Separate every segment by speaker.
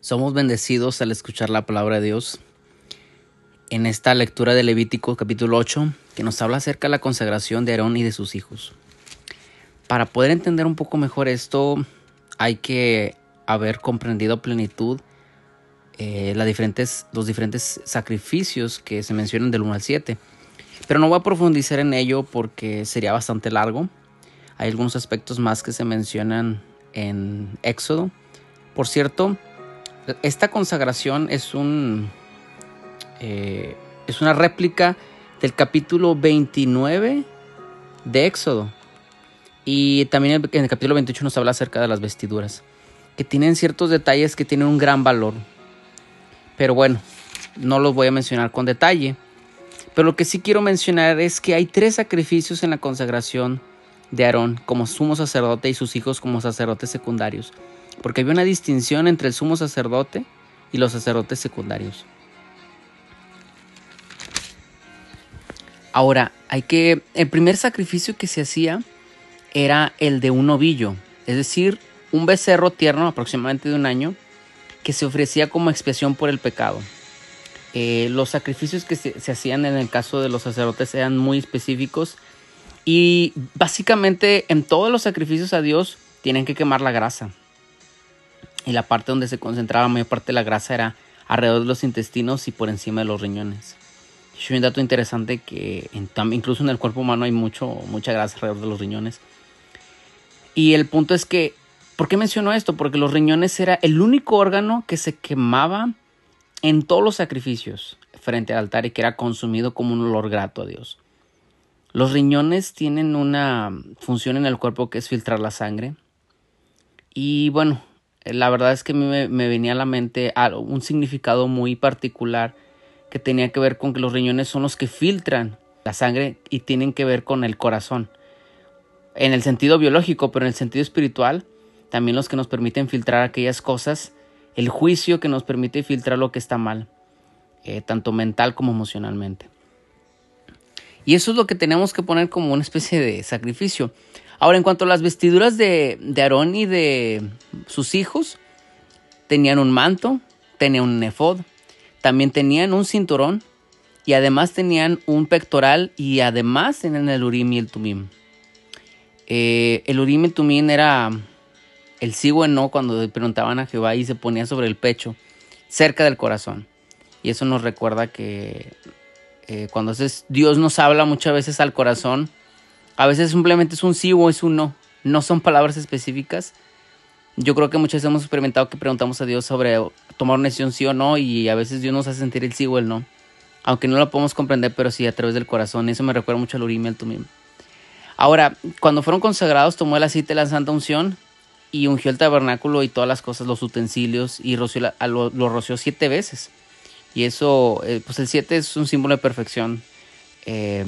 Speaker 1: Somos bendecidos al escuchar la palabra de Dios en esta lectura de Levítico capítulo 8 que nos habla acerca de la consagración de Aarón y de sus hijos. Para poder entender un poco mejor esto hay que haber comprendido a plenitud eh, diferentes, los diferentes sacrificios que se mencionan del 1 al 7. Pero no voy a profundizar en ello porque sería bastante largo. Hay algunos aspectos más que se mencionan en Éxodo. Por cierto, esta consagración es un eh, es una réplica del capítulo 29 de Éxodo. Y también en el capítulo 28 nos habla acerca de las vestiduras, que tienen ciertos detalles que tienen un gran valor. Pero bueno, no los voy a mencionar con detalle. Pero lo que sí quiero mencionar es que hay tres sacrificios en la consagración de Aarón como sumo sacerdote y sus hijos como sacerdotes secundarios porque había una distinción entre el sumo sacerdote y los sacerdotes secundarios. Ahora, hay que el primer sacrificio que se hacía era el de un novillo, es decir, un becerro tierno aproximadamente de un año que se ofrecía como expiación por el pecado. Eh, los sacrificios que se, se, hacían en el caso de los sacerdotes eran muy específicos y básicamente en todos los sacrificios a Dios tienen que quemar la grasa y la parte donde se concentraba la mayor parte de la grasa era alrededor de los intestinos y por encima de los riñones. Es un dato interesante que incluso en el cuerpo humano hay mucho, mucha grasa alrededor de los riñones. Y el punto es que, ¿por qué menciono esto? Porque los riñones era el único órgano que se quemaba en todos los sacrificios frente al altar y que era consumido como un olor grato a Dios. Los riñones tienen una función en el cuerpo que es filtrar la sangre. Y bueno, la verdad es que me, me venía a la mente un significado muy particular que tenía que ver con que los riñones son los que filtran la sangre y tienen que ver con el corazón. En el sentido biológico, pero en el sentido espiritual, también los que nos permiten filtrar aquellas cosas, el juicio que nos permite filtrar lo que está mal, eh, tanto mental como emocionalmente. Y eso es lo que tenemos que poner como una especie de sacrificio. Ahora, en cuanto a las vestiduras de, de Aarón y de sus hijos, tenían un manto, tenían un nefod, también tenían un cinturón y además tenían un pectoral y además tenían el urim y el tumim. Eh, el urim y el tumim era el sí o no cuando le preguntaban a Jehová y se ponía sobre el pecho, cerca del corazón. Y eso nos recuerda que eh, cuando Dios nos habla muchas veces al corazón, a veces simplemente es un sí o es un no. No son palabras específicas. Yo creo que muchas veces hemos experimentado que preguntamos a Dios sobre tomar una decisión sí o no y a veces Dios nos hace sentir el sí o el no. Aunque no lo podemos comprender, pero sí a través del corazón. Eso me recuerda mucho al Urim y al Tumim. Ahora, cuando fueron consagrados, tomó el aceite de la Santa Unción y ungió el tabernáculo y todas las cosas, los utensilios, y roció lo, roció siete veces. Y eso, eh, pues el siete es un símbolo de perfección. Eh,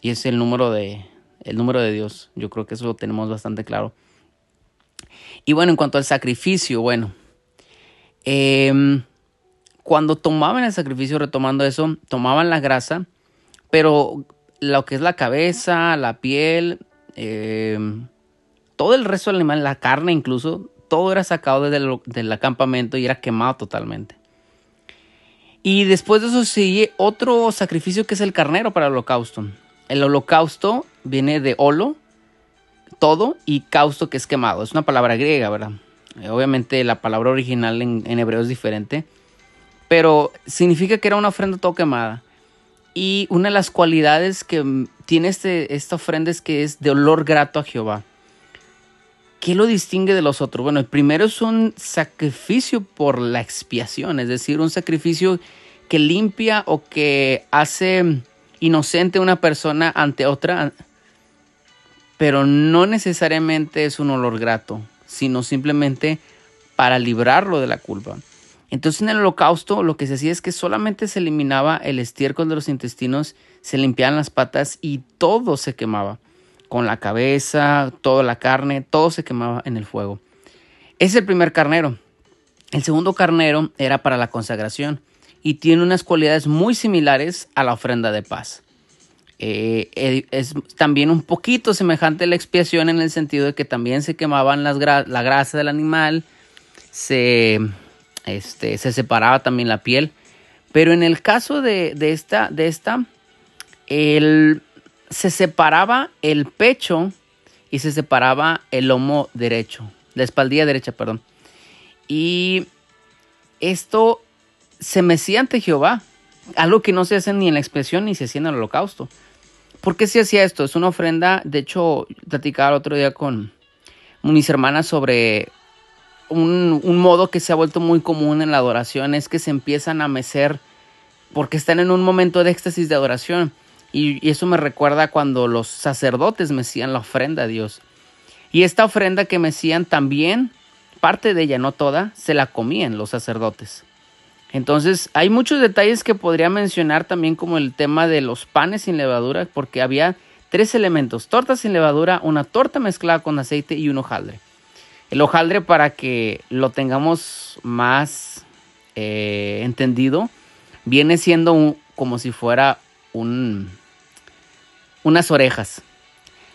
Speaker 1: y es el número de, el número de Dios. Yo creo que eso lo tenemos bastante claro. Y bueno, en cuanto al sacrificio, bueno, em, cuando tomaban el sacrificio, retomando eso, tomaban la grasa, pero lo que es la cabeza, la piel, em, todo el resto del animal, la carne incluso, todo era sacado del, del acampamento y era quemado totalmente. Y después de eso sigue otro sacrificio que es el carnero para el holocausto. El holocausto viene de holo, todo, y causto, que es quemado. Es una palabra griega, ¿verdad? Eh, obviamente la palabra original en, hebreo es diferente, pero significa que era una ofrenda todo quemada. Y una de las cualidades que tiene este, esta ofrenda es que es de olor grato a Jehová. ¿Qué lo distingue de los otros? Bueno, el primero es un sacrificio por la expiación, es decir, un sacrificio que limpia o que hace inocente una persona ante otra, pero no necesariamente es un olor grato, sino simplemente para librarlo de la culpa. Entonces en el holocausto lo que se hacía es que solamente se eliminaba el estiércol de los intestinos, se limpiaban las patas y todo se quemaba. Con la cabeza, toda la carne, todo se quemaba en el fuego. Es el primer carnero. El segundo carnero era para la consagración y tiene unas cualidades muy similares a la ofrenda de paz. Eh, eh, es también un poquito semejante a la expiación en el sentido de que también se quemaban las la grasa del animal, se este, se separaba también la piel. Pero en el caso de, esta, de esta el, se separaba el pecho y se separaba el lomo derecho, la espaldilla derecha, perdón. Y esto se mecía ante Jehová, algo que no se hace ni en la expresión ni se hacía en el holocausto. ¿Por qué se hacía esto? Es una ofrenda, de hecho, platicaba el otro día con mis hermanas sobre un, modo que se ha vuelto muy común en la adoración, es que se empiezan a mecer porque están en un momento de éxtasis de adoración. Y, eso me recuerda cuando los sacerdotes mecían la ofrenda a Dios. Y esta ofrenda que mecían también, parte de ella, no toda, se la comían los sacerdotes. Entonces, hay muchos detalles que podría mencionar también como el tema de los panes sin levadura, porque había tres elementos, torta sin levadura, una torta mezclada con aceite y un hojaldre. El hojaldre para que lo tengamos más eh, entendido, viene siendo como si fuera un, unas orejas.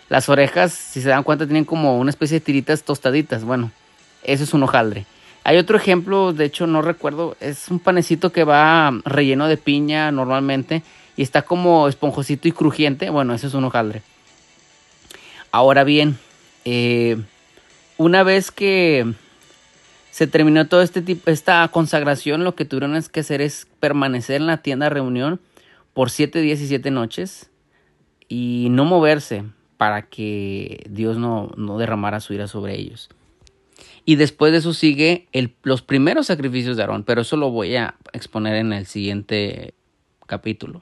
Speaker 1: Las orejas, si se dan cuenta, tienen como una especie de tiritas tostaditas. Bueno, eso es un hojaldre. Hay otro ejemplo, de hecho no recuerdo, es un panecito que va relleno de piña normalmente y está como esponjosito y crujiente. Bueno, ese es un hojaldre. Ahora bien, eh, una vez que se terminó todo este tipo, esta consagración, lo que tuvieron que hacer es permanecer en la tienda de reunión por siete días y siete noches y no moverse para que Dios no, no derramara su ira sobre ellos. Y después de eso sigue los primeros sacrificios de Aarón, pero eso lo voy a exponer en el siguiente capítulo.